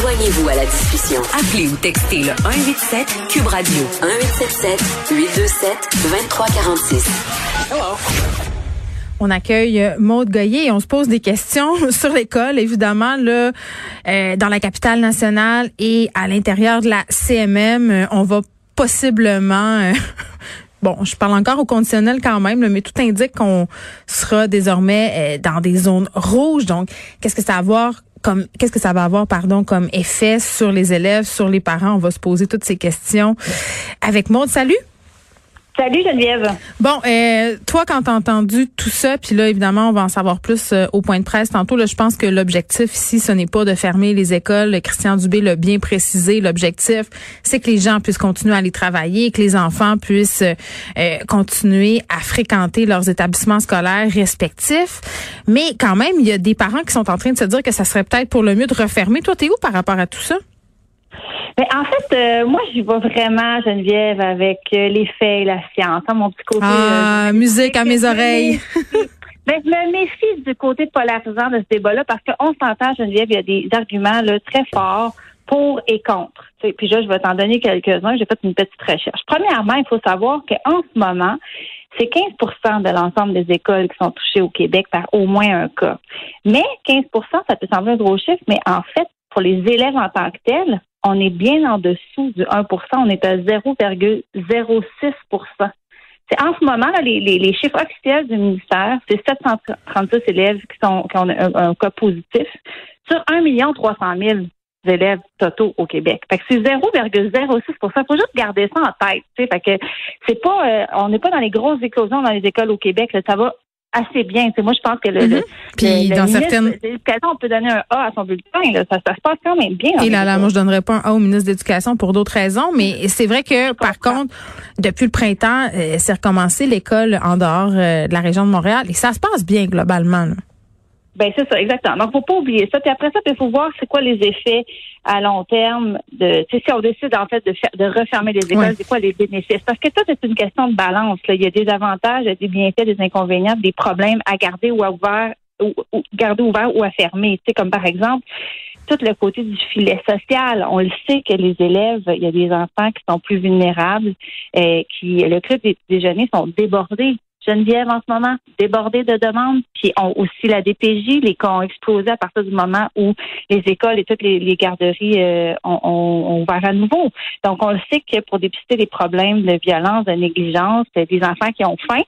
Joignez-vous à la discussion. Appelez ou textez le 187 Cube Radio 1877 827 2346. Hello. On accueille euh, Maude Goyer et on se pose des questions sur l'école, évidemment, là, euh, dans la capitale nationale et à l'intérieur de la CMM. Euh, on va possiblement... Bon, je parle encore au conditionnel quand même, mais tout indique qu'on sera désormais dans des zones rouges. Donc, qu'est-ce que ça va avoir comme qu'est-ce que ça va avoir pardon comme effet sur les élèves, sur les parents? On va se poser toutes ces questions avec Maude. Salut. Salut Geneviève. Bon, euh, toi quand t'as entendu tout ça, puis là évidemment on va en savoir plus euh, au point de presse tantôt. Là, je pense que l'objectif ici, ce n'est pas de fermer les écoles. Christian Dubé l'a bien précisé. L'objectif, c'est que les gens puissent continuer à aller travailler, que les enfants puissent euh, continuer à fréquenter leurs établissements scolaires respectifs. Mais quand même, il y a des parents qui sont en train de se dire que ça serait peut-être pour le mieux de refermer. Toi, t'es où par rapport à tout ça? Mais en fait, euh, moi, j'y vais vraiment, Geneviève, avec euh, les faits et la science. Hein, mon petit côté. Ah, euh, musique à mes oreilles. Mais je me méfie du côté polarisant de ce débat-là parce qu'on s'entend, Geneviève, il y a des arguments là, très forts pour et contre. puis là, je vais t'en donner quelques-uns. J'ai fait une petite recherche. Premièrement, il faut savoir qu'en ce moment, c'est 15% de l'ensemble des écoles qui sont touchées au Québec par au moins un cas. Mais 15% ça peut sembler un gros chiffre, mais en fait, pour les élèves en tant que tels, on est bien en dessous du 1% on est à 0,06% c'est en ce moment, là, les, les, chiffres officiels du ministère, c'est 736 élèves qui, sont, qui ont un, cas positif sur 1 300 000 élèves totaux au Québec. Fait que c'est 0,06 Il faut juste garder ça en tête. Fait que c'est pas, euh, on n'est pas dans les grosses éclosions dans les écoles au Québec. ça va assez bien. moi, je pense que le, mm-hmm. Puis dans certaines on peut donner un A à son bulletin. Ça, se passe quand même bien. Et là, là, moi, je donnerais pas un A au ministre de l'Éducation pour d'autres raisons, mais c'est vrai que, par contre, depuis le printemps, euh, c'est recommencé l'école en dehors euh, de la région de Montréal et ça se passe bien globalement. Ben c'est ça, exactement. Donc, faut pas oublier ça. Puis après ça, il faut voir c'est quoi les effets à long terme de si on décide en fait de, de refermer les écoles, c'est quoi les bénéfices? Parce que ça, c'est une question de balance. Là. Il y a des avantages, des bienfaits, des inconvénients, des problèmes à garder ou à ouvert ou, garder ouvert ou à fermer. Tu sais, comme par exemple, tout le côté du filet social. On le sait que les élèves, il y a des enfants qui sont plus vulnérables, et euh, qui le club des déjeuners sont débordés. Geneviève en ce moment, débordée de demandes, puis ont aussi la DPJ, les cas ont explosé à partir du moment où les écoles et toutes les, garderies euh, ont, ont, ouvert à nouveau. Donc, on le sait que pour dépister les problèmes de violence, de négligence, des enfants qui ont faim,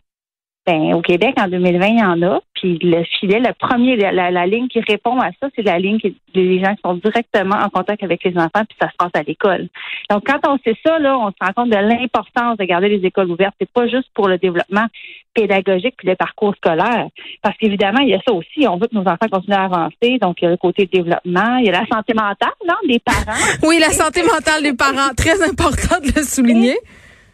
ben, au Québec, en 2020, il y en a. Puis le filet, le premier, la, ligne qui répond à ça, c'est la ligne qui les gens qui sont directement en contact avec les enfants, puis ça se passe à l'école. Donc, quand on sait ça, là, on se rend compte de l'importance de garder les écoles ouvertes. C'est pas juste pour le développement pédagogique puis le parcours scolaire. Parce qu'évidemment, il y a ça aussi. On veut que nos enfants continuent à avancer. Donc, il y a le côté développement, il y a la santé mentale, non, des parents. oui, la santé mentale des parents, très important de le souligner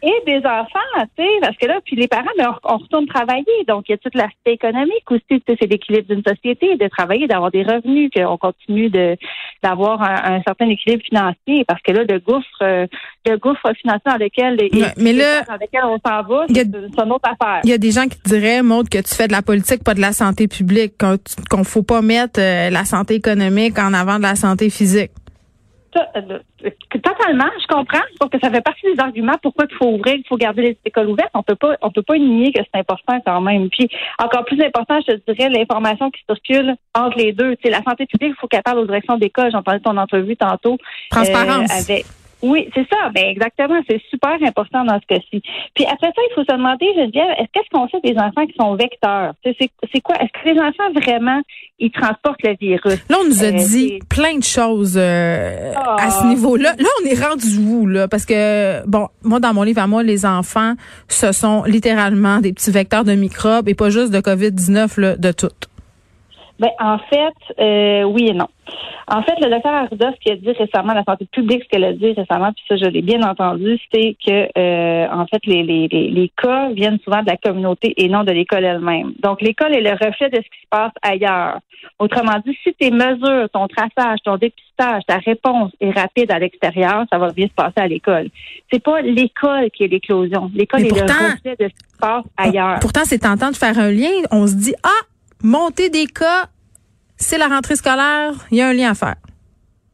et des enfants, tu sais, parce que là, puis les parents, ben, on, retourne travailler. Donc, il y a tout l'aspect économique aussi, tu sais, c'est l'équilibre d'une société, de travailler, d'avoir des revenus, qu'on continue de d'avoir un, certain équilibre financier, parce que là, le gouffre, euh, le gouffre financier dans lequel, mais là, dans lequel on s'en va, c'est une autre affaire. Il y a des gens qui te diraient, Maud, que tu fais de la politique, pas de la santé publique, qu'on faut pas mettre euh, la santé économique en avant de la santé physique. Euh, totalement, je comprends. Sauf que ça fait partie des arguments pourquoi il faut ouvrir, il faut garder les écoles ouvertes. On peut pas, on peut pas nier que c'est important quand même. Puis encore plus important, je te dirais l'information qui circule entre les deux. Tu la santé publique, il faut qu'elle parle aux directions d'école. J'entendais ton entrevue tantôt. Transparence. Euh, avec, oui, c'est ça. Ben exactement. C'est super important dans ce cas-ci. Puis après ça, il faut se demander, Geneviève, est-ce qu'est-ce qu'on fait des enfants qui sont vecteurs? C'est quoi? Est-ce que les enfants vraiment ils transportent le virus? Là, on nous a euh, dit plein de choses euh, à ce ah. niveau-là. Là, on est rendu où là? Parce que bon, moi dans mon livre à moi, les enfants, ce sont littéralement des petits vecteurs de microbes et pas juste de Covid 19 là, de tout. Ben en fait, euh, oui et non. En fait, le docteur Arruda, ce qu'il a dit récemment, la santé publique, ce qu'elle a dit récemment, puis ça, je l'ai bien entendu, c'est que, euh, en fait, les, les, les, cas viennent souvent de la communauté et non de l'école elle-même. Donc, l'école est le reflet de ce qui se passe ailleurs. Autrement dit, si tes mesures, ton traçage, ton dépistage, ta réponse est rapide à l'extérieur, ça va bien se passer à l'école. C'est pas l'école qui est l'éclosion. L'école est le reflet de ce qui se passe ailleurs. Pourtant, c'est tentant de faire un lien. On se dit, ah, monter des cas c'est la rentrée scolaire, il y a un lien à faire.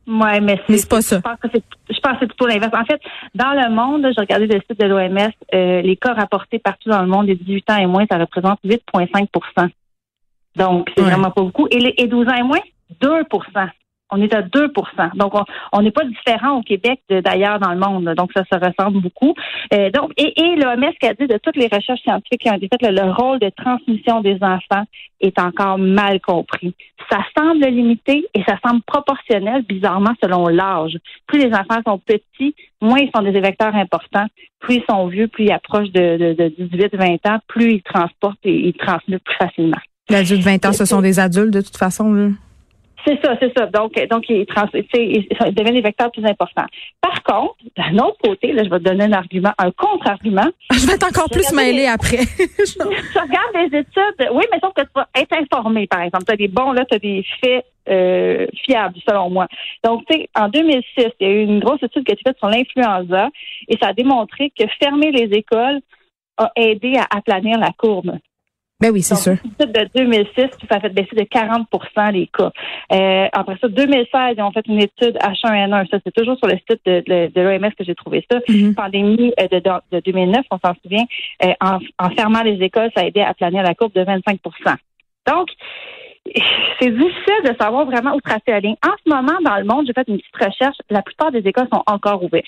Oui, mais c'est pas ça. Je pense que c'est, je pense que c'est plutôt l'inverse. En fait, dans le monde, j'ai regardé le site de l'OMS, euh, les cas rapportés partout dans le monde des 18 ans et moins, ça représente 8,5% Donc, c'est vraiment pas beaucoup. Et, les, et 12 ans et moins, 2 on est à 2% Donc, on n'est pas différent au Québec d'ailleurs dans le monde. Donc, ça se ressemble beaucoup. Euh, donc, et, et l'OMS qui a dit de toutes les recherches scientifiques qui ont été faites, le, rôle de transmission des enfants est encore mal compris. Ça semble limité et ça semble proportionnel, bizarrement, selon l'âge. Plus les enfants sont petits, moins ils sont des vecteurs importants. Plus ils sont vieux, plus ils approchent de, de, 18-20 ans, plus ils transportent et ils transmettent plus facilement. L'adulte 20 ans, ce sont des adultes de toute façon. Là. C'est ça, c'est ça. Donc, donc ils, trans, ils, deviennent des vecteurs plus importants. Par contre, d'un autre côté, là, je vais te donner un argument, un contre-argument. Je vais être encore plus mêlée après. je regarde les études. Oui, mais sauf que tu vas être informé, par exemple. Tu as des bons, là, tu as des faits euh, fiables, selon moi. Donc, tu sais, en 2006, il y a eu une grosse étude qui a été faite sur l'influenza et ça a démontré que fermer les écoles a aidé à aplanir la courbe. Ben oui, c'est sûr. de 2006, ça a fait baisser de 40% les cas. Euh, après ça, 2016, ils ont fait une étude H1N1. Ça, c'est toujours sur le site de, de, l'OMS que j'ai trouvé ça. Mm-hmm. Pandémie euh, de, de, 2009, on s'en souvient. Euh, en, en, fermant les écoles, ça a aidé à planir la courbe de 25% Donc, c'est difficile de savoir vraiment où tracer la ligne. En ce moment, dans le monde, j'ai fait une petite recherche. La plupart des écoles sont encore ouvertes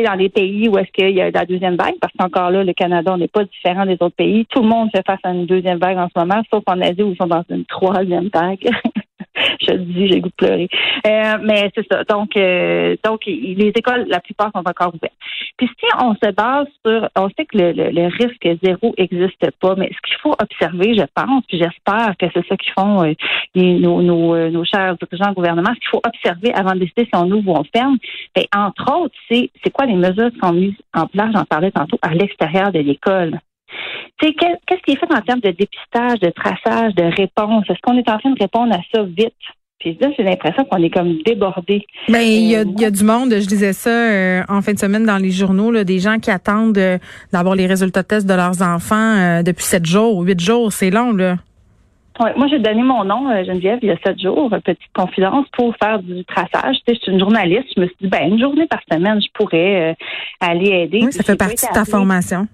dans les pays où est-ce qu'il y a la deuxième vague, parce qu'encore là, le Canada, n'est pas différent des autres pays. Tout le monde fait face à une deuxième vague en ce moment, sauf en Asie où ils sont dans une troisième vague. je le dis, j'ai goût de pleurer. Euh, mais c'est ça. Donc, euh, donc les écoles, la plupart sont encore ouvertes. Puis si on se base sur, on sait que le, le, risque zéro n'existe pas, mais ce qu'il faut observer, je pense, puis j'espère que c'est ça qu'ils font euh, nos, nos, nos, chers dirigeants gouvernement, ce qu'il faut observer avant de décider si on ouvre ou on ferme, ben, entre autres, c'est c'est quoi les mesures qui sont mises en place, j'en parlais tantôt, à l'extérieur de l'école qu'est-ce qui est fait en termes de dépistage, de traçage, de réponse? Est-ce qu'on est en train de répondre à ça vite? Puis là, j'ai l'impression qu'on est comme débordé. Ben, il y, a, y a du monde, je disais ça euh, en fin de semaine dans les journaux, là, des gens qui attendent euh, d'avoir les résultats de test de leurs enfants euh, depuis sept jours, huit jours, c'est long, là. Ouais, moi, j'ai donné mon nom, Geneviève, il y a sept jours, petite confidence, pour faire du traçage. Tu sais, je suis une journaliste. Je me suis dit, ben, une journée par semaine, je pourrais aller aider. Oui, ça fait partie de ta formation.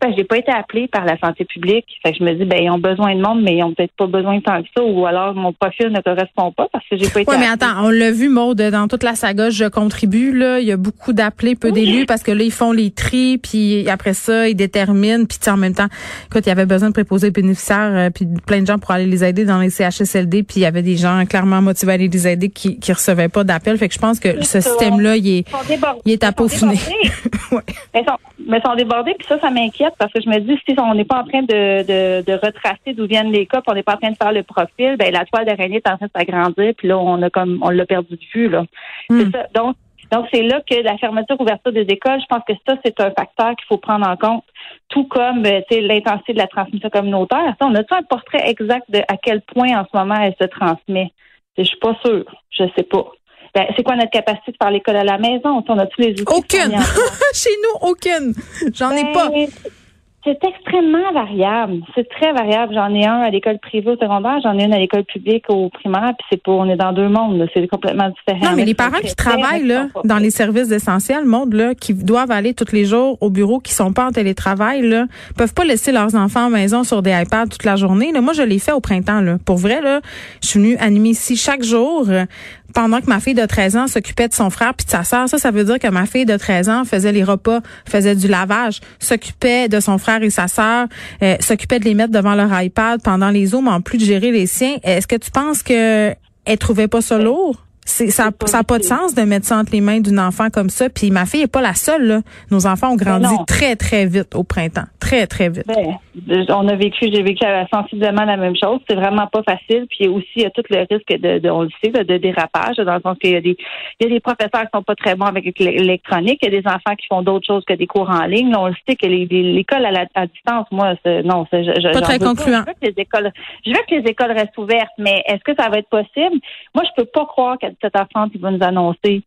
Ben, j'ai pas été appelée par la santé publique. Fait que je me dis, ben, ils ont besoin de monde, mais ils ont peut-être pas besoin de tant que ça, ou alors mon profil ne correspond pas parce que j'ai pas été. Oui, mais attends, on l'a vu, Maude, dans toute la saga, je contribue, là. Il y a beaucoup d'appelés, peu d'élus, parce que là, ils font les tris, puis après ça, ils déterminent, puis en même temps, écoute, il y avait besoin de préposer bénéficiaires, euh, puis plein de gens pour aller les aider dans les CHSLD, puis il y avait des gens clairement motivés à aller les aider qui, qui recevaient pas d'appel. Fait que je pense que ce système-là, il est, il est à peaufiner. ouais. Mais, sont débordés, puis ça, ça m'inquiète parce que je me dis, si on n'est pas en train de, de, retracer d'où viennent les cas, puis on n'est pas en train de faire le profil, ben la toile d'araignée est en train de s'agrandir, puis là, on a comme on l'a perdu de vue. Là. Hmm. C'est ça. Donc, donc, c'est là que la fermeture, ouverture des écoles, je pense que ça, c'est un facteur qu'il faut prendre en compte, tout comme euh, l'intensité de la transmission communautaire. on a-tu un portrait exact de à quel point en ce moment elle se transmet? Je suis pas sûre. Je sais pas. Ben, c'est quoi notre capacité de faire l'école à la maison? On a tous les outils. Aucune. Chez nous, aucune. J'en ai pas. Ben, c'est extrêmement variable. C'est très variable. J'en ai un à l'école privée au secondaire, j'en ai une à l'école publique au primaire, puis c'est pour on est dans deux mondes. C'est complètement différent. Non, mais les parents qui travaillent là dans les services essentiels, monde là, qui doivent aller tous les jours au bureau, qui sont pas en télétravail, là, peuvent pas laisser leurs enfants à la maison sur des iPads toute la journée. Là. Moi, je l'ai fait au printemps. Là. Pour vrai, là, je suis venue animer ici chaque jour pendant que ma fille de 13 ans s'occupait de son frère puis de sa sœur. Ça, ça veut dire que ma fille de 13 ans faisait les repas, faisait du lavage, s'occupait de son frère et sa sœur, euh, s'occupait de les mettre devant leur iPad pendant les Zooms, en plus de gérer les siens. Est-ce que tu penses que elle trouvait pas ça lourd? C'est ça n'a pas de sens de mettre ça entre les mains d'une enfant comme ça. Puis ma fille est pas la seule. Là. Nos enfants ont grandi très très vite au printemps, très très vite. Ben, on a vécu, j'ai vécu sensiblement la même chose. C'est vraiment pas facile. Puis aussi il y a tout le risque de, on le sait, de dérapage dans le sens qu'il y a des il y a des professeurs qui sont pas très bons avec l'électronique. Il y a des enfants qui font d'autres choses que des cours en ligne. on le sait que l'école à, à distance, moi, non, je, je, pas très concluant. je veux que les écoles, je veux que les écoles restent ouvertes, mais est-ce que ça va être possible? Moi, je peux pas croire cette enfant qui va nous annoncer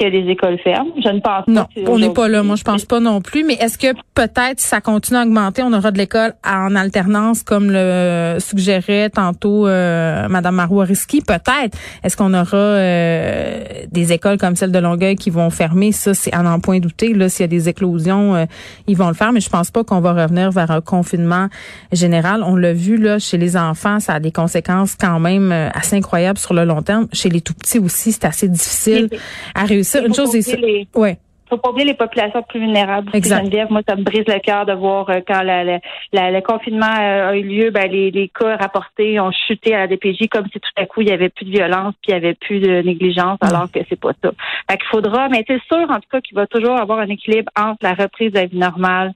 que les écoles ferment. Je ne pense pas. Non, on n'est pas là. Moi, je pense pas non plus. Mais est-ce que peut-être si ça continue à augmenter, on aura de l'école en alternance, comme le suggérait tantôt euh, Madame Marois-Risky? Peut-être. Est-ce qu'on aura euh, des écoles comme celle de Longueuil qui vont fermer? Ça, c'est à n'en point douter. Là, s'il y a des éclosions, euh, ils vont le faire. Mais je pense pas qu'on va revenir vers un confinement général. On l'a vu là chez les enfants, ça a des conséquences quand même euh, assez incroyables sur le long terme. Chez les tout petits aussi, c'est assez difficile à réussir. Une chose est les... ouais faut pas oublier les populations plus vulnérables. Exact. Geneviève, moi, ça me brise le cœur de voir euh, quand la, la, la, le confinement a eu lieu, ben, les, les cas rapportés ont chuté à la DPJ comme si tout à coup il y avait plus de violence puis il y avait plus de négligence, alors que c'est pas ça. Fait qu'il faudra, mais c'est sûr en tout cas qu'il va toujours avoir un équilibre entre la reprise de la vie normale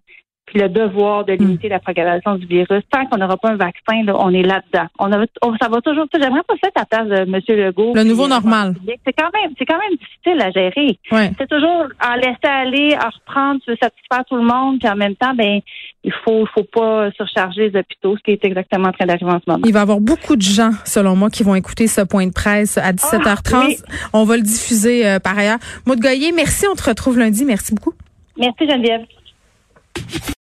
puis le devoir de limiter la propagation du virus. Tant qu'on n'aura pas un vaccin, là, on est là-dedans. On, a, on ça va toujours. J'aimerais pas ça à la place de M. Legault. Le nouveau normal. C'est quand même, c'est quand même difficile à gérer. Ouais. C'est toujours en laisser aller, en reprendre, se satisfaire tout le monde, puis en même temps, ben il faut, faut pas surcharger les hôpitaux, ce qui est exactement en train d'arriver en ce moment. Il va y avoir beaucoup de gens, selon moi, qui vont écouter ce point de presse à 17h30. Ah, oui. On va le diffuser euh, par ailleurs. Maud Goyer, merci. On te retrouve lundi. Merci beaucoup. Merci Geneviève.